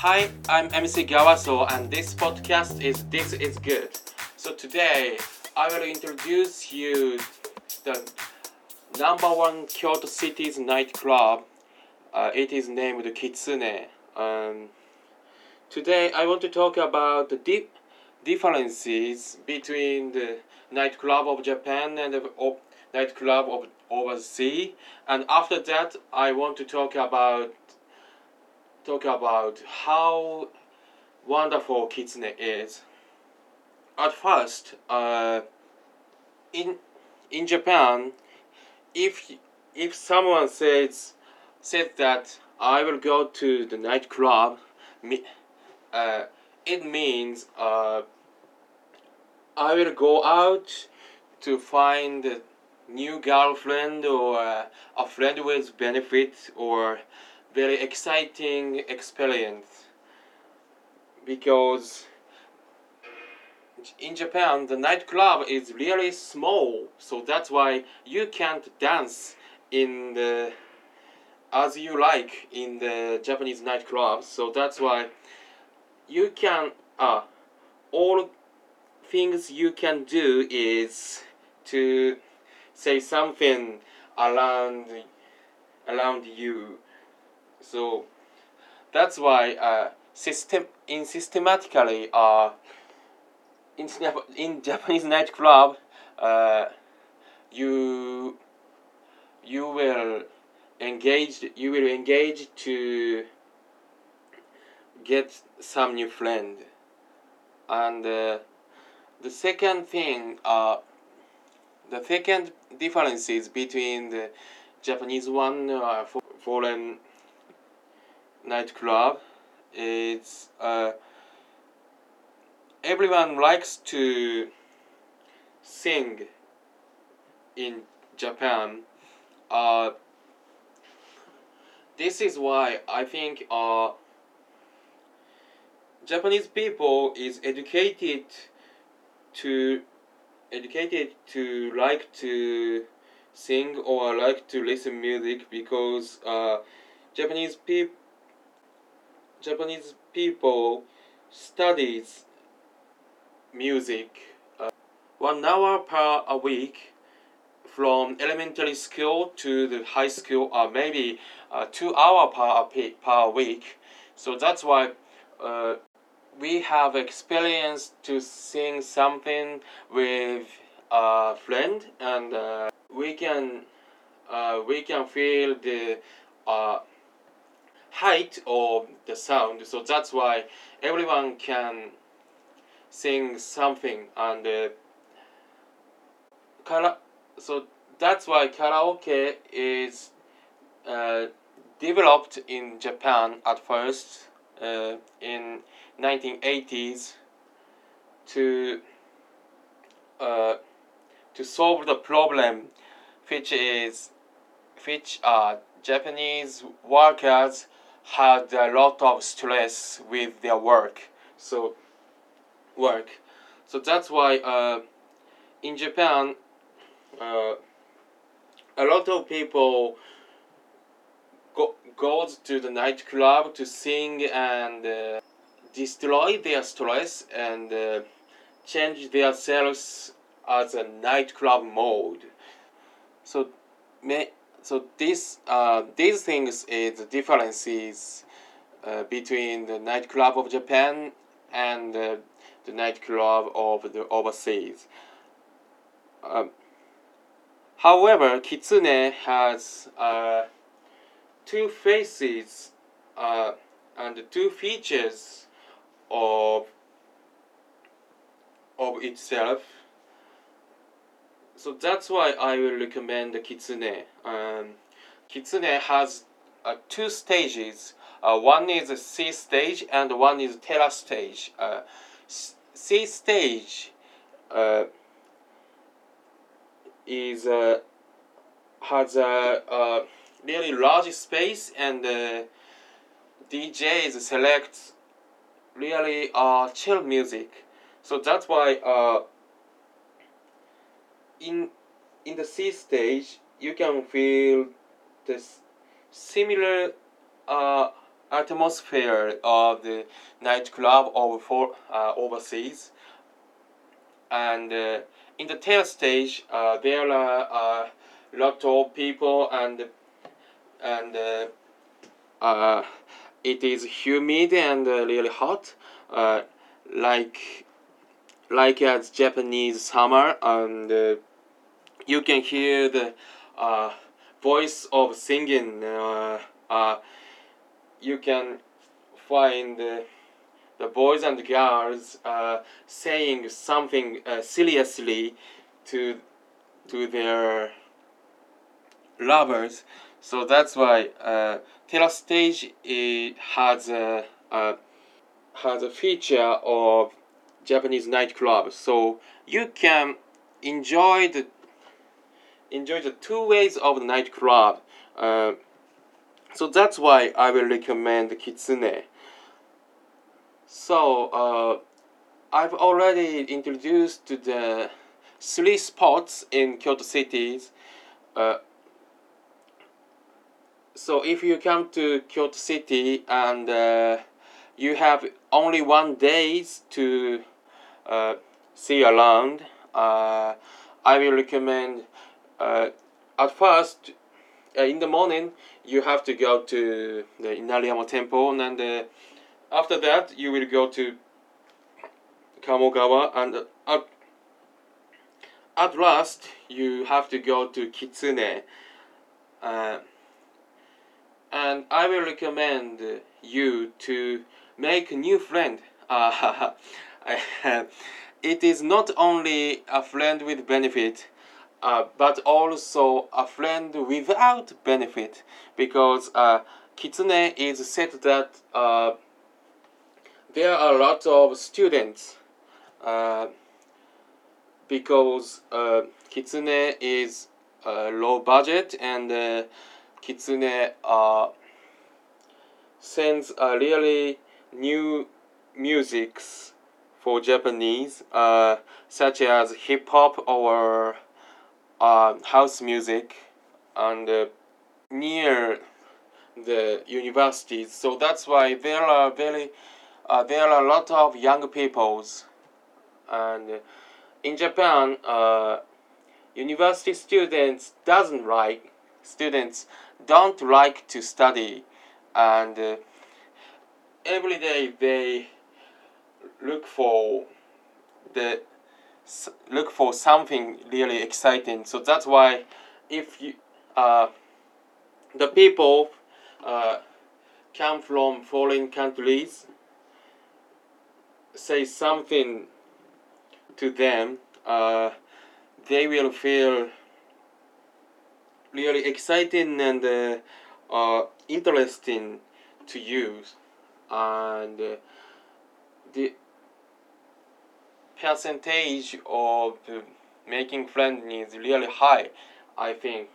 Hi, I'm MC Gawaso, and this podcast is This Is Good. So today, I will introduce you the number one Kyoto City's nightclub. Uh, it is named Kitsune. Um, today, I want to talk about the deep differences between the nightclub of Japan and the o- nightclub of overseas. And after that, I want to talk about talk about how wonderful Kitsune is. At first, uh, in in Japan, if if someone says says that I will go to the nightclub, me, uh, it means uh, I will go out to find a new girlfriend or a friend with benefits or very exciting experience. Because in Japan the nightclub is really small so that's why you can't dance in the as you like in the Japanese nightclub. So that's why you can uh all things you can do is to say something around around you. So that's why uh, system in systematically uh, in in Japanese nightclub uh, you you will engage you will engage to get some new friend. And uh, the second thing uh, the second differences between the Japanese one uh, foreign nightclub it's uh, everyone likes to sing in Japan. Uh, this is why I think uh, Japanese people is educated to educated to like to sing or like to listen music because uh, Japanese people Japanese people studies music uh, one hour per a week from elementary school to the high school or maybe uh, two hour per, per week. So that's why uh, we have experience to sing something with a friend and uh, we can uh, we can feel the uh, height of the sound. So that's why everyone can sing something and uh, kara- so that's why karaoke is uh, developed in Japan at first uh, in 1980s to uh, to solve the problem which is which uh, Japanese workers had a lot of stress with their work. So work. So that's why uh, in Japan uh, a lot of people go, goes to the nightclub to sing and uh, destroy their stress and uh, change their selves as a nightclub mode so may, so this uh, these things is the differences uh, between the nightclub of Japan and uh, the nightclub of the overseas. Um, however, Kitsune has uh, two faces uh, and two features of of itself so that's why I will recommend the Kitsune. Um, Kitsune has uh, two stages. Uh, one is a Sea stage and one is Terra stage. Uh, Sea stage uh, is uh, has a, a, really large space and uh, DJs select really uh, chill music. So that's why uh, in in the Sea stage, you can feel this similar uh, atmosphere of the nightclub over for, uh, overseas. And uh, in the tail stage, uh, there are a lot of people and and uh, uh, it is humid and really hot, like like as Japanese summer, and you can hear the voice of singing. you can find the boys and girls uh, saying something uh, seriously to to their lovers. So that's why uh, Terrace Stage has a, a has a feature of Japanese nightclub. So you can enjoy the enjoy the two ways of the nightclub. Uh, so that's why I will recommend Kitsune. So, uh, I've already introduced the three spots in Kyoto cities. Uh, so if you come to Kyoto City and uh, you have only one days to uh, see around, uh, I will recommend uh, at first uh, in the morning you have to go to the Inariyama temple and uh, after that, you will go to Kamogawa, and at, at last, you have to go to Kitsune. Uh, and I will recommend you to make a new friend. Uh, it is not only a friend with benefit, uh, but also a friend without benefit, because uh, Kitsune is said that uh, there are a lot of students uh, because uh, Kitsune is uh, low budget and Kitsune uh, sends a really new musics for Japanese uh, such as hip hop or uh, house music and uh, near the universities. So that's why there are very uh, there are a lot of young peoples, and in Japan, uh, university students doesn't like students don't like to study, and uh, every day they look for the look for something really exciting. So that's why if you uh, the people uh, come from foreign countries say something to them, uh, they will feel really exciting and uh, uh, interesting to use, and uh, the percentage of making friends is really high, I think.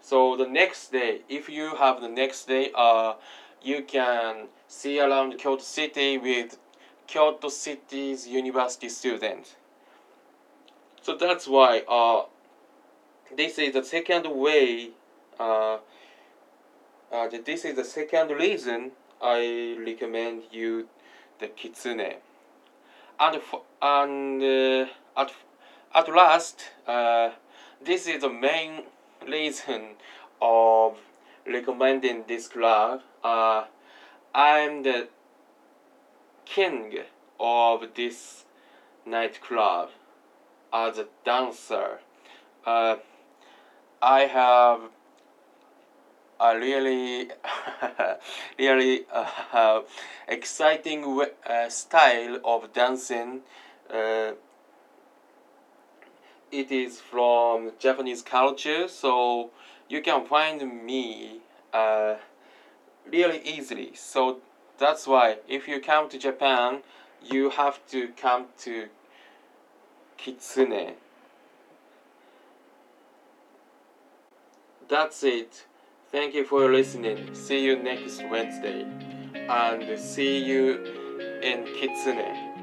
So the next day, if you have the next day, uh, you can see around Kyoto City with Kyoto City's university students So that's why uh, this is the second way. Uh, uh, this is the second reason I recommend you the kitsune. And for, and uh, at at last, uh, this is the main reason of recommending this club. Uh, I'm the king of this nightclub as a dancer. Uh, I have a really, really uh, exciting uh, style of dancing. Uh, it is from Japanese culture, so you can find me uh, really easily. So that's why if you come to Japan, you have to come to Kitsune. That's it. Thank you for listening. See you next Wednesday. And see you in Kitsune.